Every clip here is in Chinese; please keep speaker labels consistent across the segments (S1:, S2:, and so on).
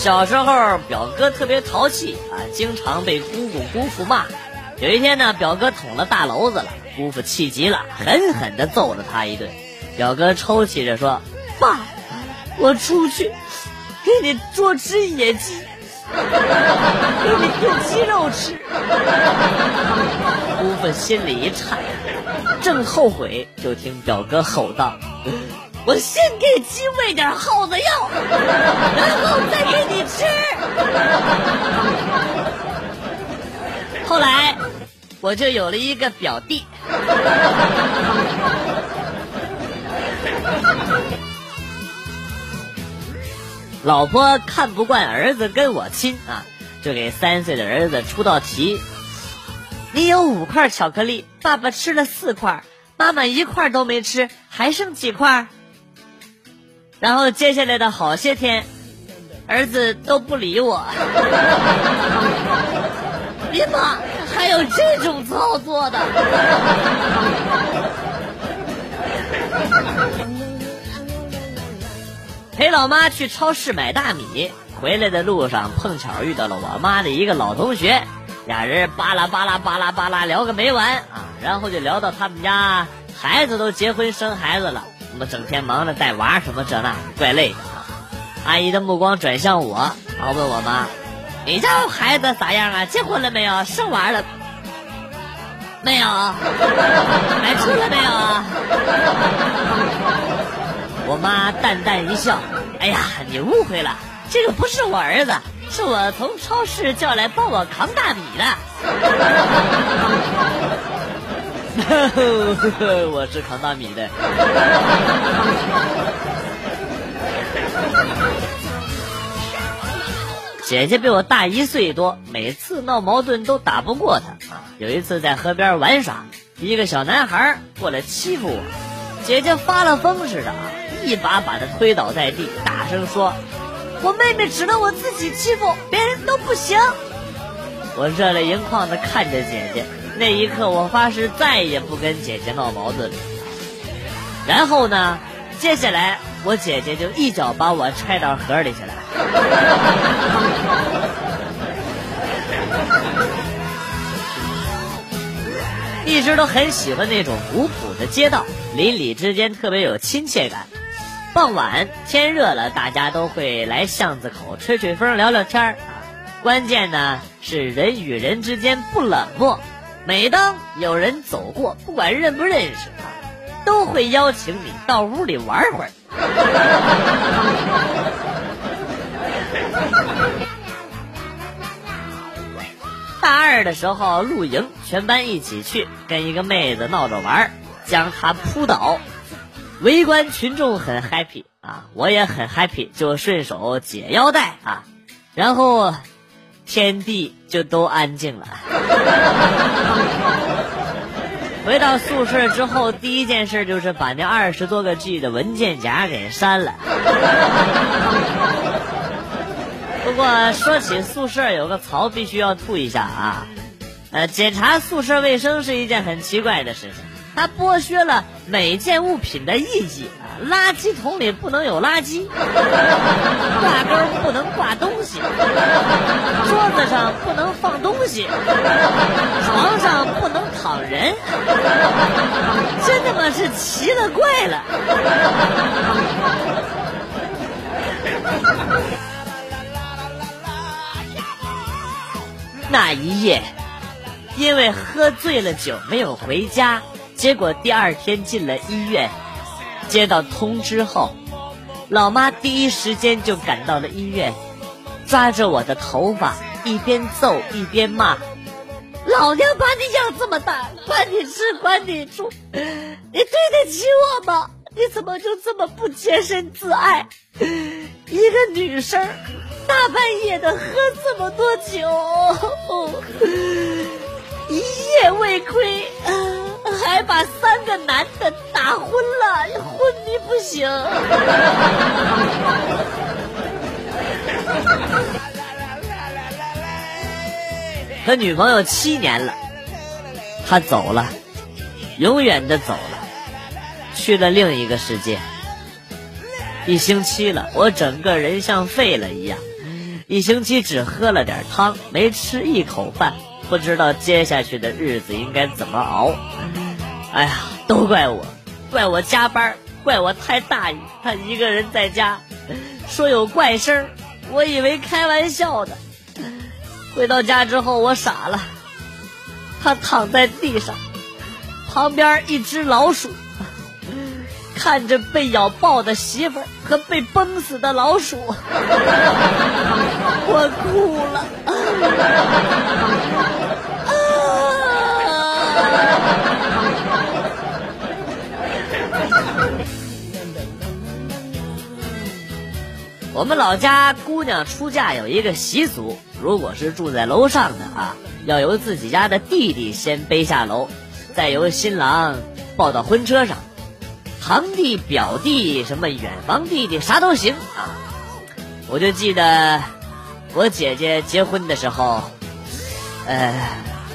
S1: 小时候表哥特别淘气啊，经常被姑姑姑父骂。有一天呢，表哥捅了大娄子了，姑父气急了，狠狠地揍了他一顿。表哥抽泣着说：“爸，我出去给你捉只野鸡，给你炖鸡肉吃。”姑父心里一颤，正后悔，就听表哥吼道：“我先给鸡喂点耗子药，然后再给你吃。”后来，我就有了一个表弟。老婆看不惯儿子跟我亲啊，就给三岁的儿子出道题：你有五块巧克力，爸爸吃了四块，妈妈一块都没吃，还剩几块？然后接下来的好些天，儿子都不理我。你妈还有这种操作的？陪老妈去超市买大米，回来的路上碰巧遇到了我妈的一个老同学，俩人巴拉巴拉巴拉巴拉聊个没完啊，然后就聊到他们家孩子都结婚生孩子了，那么整天忙着带娃什么这那，怪累的。阿姨的目光转向我，然后问我妈：“你家孩子咋样啊？结婚了没有？生娃了没有？买车了没有啊？”我妈淡淡一笑：“哎呀，你误会了，这个不是我儿子，是我从超市叫来帮我扛大米的。我是扛大米的。姐姐比我大一岁多，每次闹矛盾都打不过她。有一次在河边玩耍，一个小男孩过来欺负我，姐姐发了疯似的。”一把把他推倒在地，大声说：“我妹妹只能我自己欺负，别人都不行。”我热泪盈眶的看着姐姐，那一刻我发誓再也不跟姐姐闹矛盾了。然后呢，接下来我姐姐就一脚把我踹到河里去了。一直都很喜欢那种古朴的街道，邻里之间特别有亲切感。傍晚天热了，大家都会来巷子口吹吹风、聊聊天儿。关键呢是人与人之间不冷漠。每当有人走过，不管认不认识他，都会邀请你到屋里玩会儿。大二的时候露营，全班一起去，跟一个妹子闹着玩，将她扑倒。围观群众很 happy 啊，我也很 happy，就顺手解腰带啊，然后天地就都安静了。回到宿舍之后，第一件事就是把那二十多个 G 的文件夹给删了。不过说起宿舍，有个槽必须要吐一下啊，呃，检查宿舍卫生是一件很奇怪的事情。它剥削了每件物品的意义啊！垃圾桶里不能有垃圾，挂钩不能挂东西，桌子上不能放东西，床上不能躺人，真他妈是奇了怪了！那一夜，因为喝醉了酒没有回家。结果第二天进了医院，接到通知后，老妈第一时间就赶到了医院，抓着我的头发一边揍一边骂：“老娘把你养这么大，管你吃管你住，你对得起我吗？你怎么就这么不洁身自爱？一个女生，大半夜的喝这么多酒，一夜未归。”还把三个男的打昏了，昏迷不醒。和女朋友七年了，他走了，永远的走了，去了另一个世界。一星期了，我整个人像废了一样，一星期只喝了点汤，没吃一口饭，不知道接下去的日子应该怎么熬。哎呀，都怪我，怪我加班，怪我太大意。他一个人在家，说有怪声，我以为开玩笑的。回到家之后，我傻了，他躺在地上，旁边一只老鼠。看着被咬爆的媳妇和被崩死的老鼠，我哭了。啊 我们老家姑娘出嫁有一个习俗，如果是住在楼上的啊，要由自己家的弟弟先背下楼，再由新郎抱到婚车上。堂弟、表弟、什么远房弟弟，啥都行啊！我就记得我姐姐结婚的时候，呃，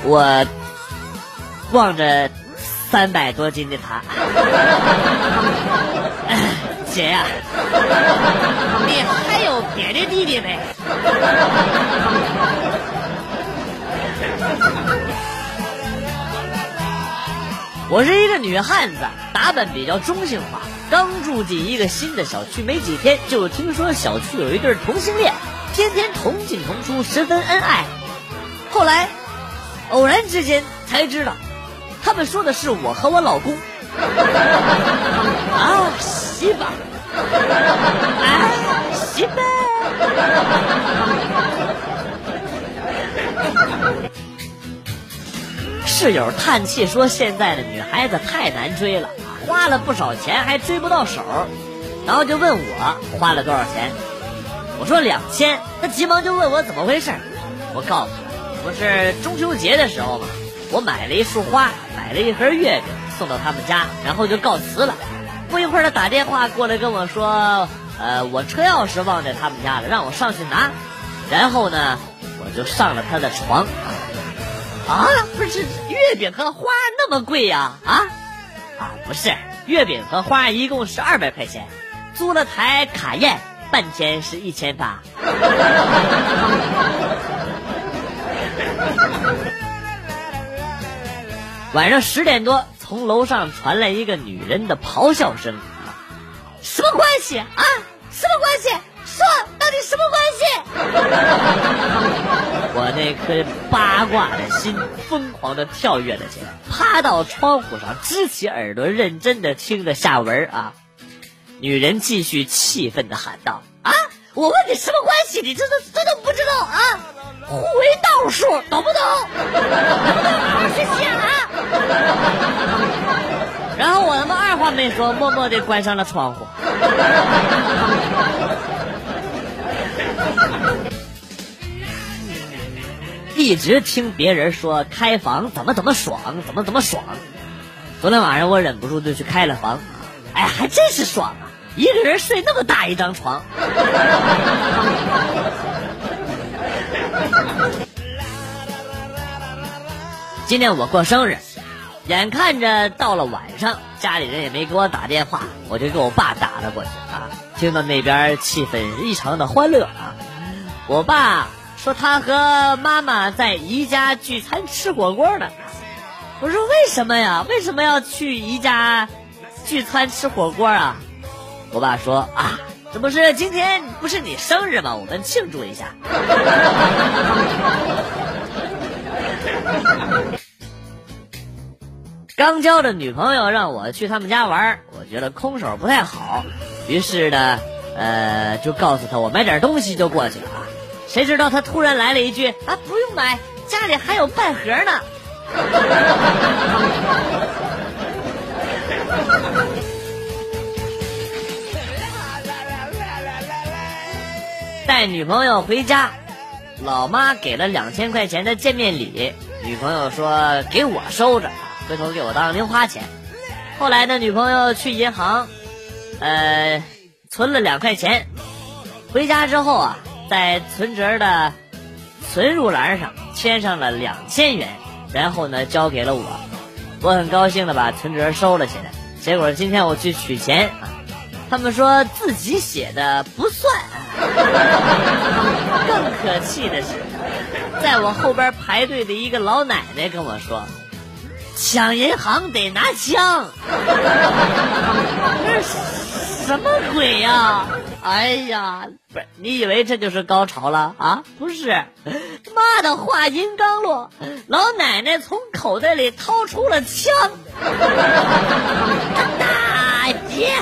S1: 我望着三百多斤的她，姐呀，你还有别的弟弟没？我是一个女汉子，打扮比较中性化。刚住进一个新的小区没几天，就听说小区有一对同性恋，天天同进同出，十分恩爱。后来偶然之间才知道，他们说的是我和我老公。啊，媳妇，啊，媳妇。室友叹气说：“现在的女孩子太难追了，花了不少钱还追不到手。”然后就问我花了多少钱，我说两千。他急忙就问我怎么回事，我告诉他，不是中秋节的时候嘛，我买了一束花，买了一盒月饼送到他们家，然后就告辞了。不一会儿他打电话过来跟我说：“呃，我车钥匙忘在他们家了，让我上去拿。”然后呢，我就上了他的床。啊，不是月饼和花那么贵呀？啊啊，不是月饼和花一共是二百块钱，租了台卡宴，半天是一千八。晚上十点多，从楼上传来一个女人的咆哮声：“什么关系啊？什么关系？说到底什么关系？” 我那颗八卦的心疯狂的跳跃了起来，趴到窗户上，支起耳朵，认真的听着下文啊。女人继续气愤的喊道：“啊，我问你什么关系？你这都这都不知道啊？互为倒数，懂不懂？能不能好好学习啊？”然后我他妈二话没说，默默的关上了窗户。一直听别人说开房怎么怎么爽，怎么怎么爽。昨天晚上我忍不住就去开了房，哎，还真是爽！一个人睡那么大一张床。今天我过生日，眼看着到了晚上，家里人也没给我打电话，我就给我爸打了过去啊。听到那边气氛异常的欢乐啊，我爸。说他和妈妈在宜家聚餐吃火锅呢。我说为什么呀？为什么要去宜家聚餐吃火锅啊？我爸说啊，这不是今天不是你生日吗？我们庆祝一下。刚交的女朋友让我去他们家玩，我觉得空手不太好，于是呢，呃，就告诉他我买点东西就过去了。谁知道他突然来了一句啊，不用买，家里还有半盒呢。带女朋友回家，老妈给了两千块钱的见面礼，女朋友说给我收着，回头给我当零花钱。后来呢，女朋友去银行，呃，存了两块钱，回家之后啊。在存折的存入栏上签上了两千元，然后呢交给了我，我很高兴的把存折收了起来。结果今天我去取钱，他们说自己写的不算。更可气的是，在我后边排队的一个老奶奶跟我说：“抢银行得拿枪。”这是什么鬼呀？哎呀，不是，你以为这就是高潮了啊？不是，妈的，话音刚落，老奶奶从口袋里掏出了枪，姐。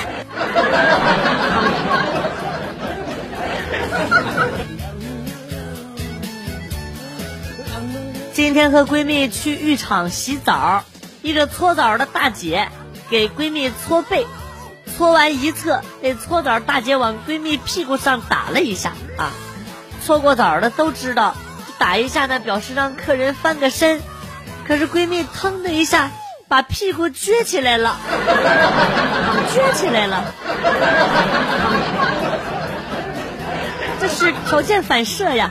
S1: 今天和闺蜜去浴场洗澡，一个搓澡的大姐给闺蜜搓背，搓完一侧，那搓澡大姐往闺蜜屁股上打了一下啊。搓过澡的都知道，打一下呢表示让客人翻个身，可是闺蜜腾的一下把屁股撅起来了，撅起来了，这是条件反射呀。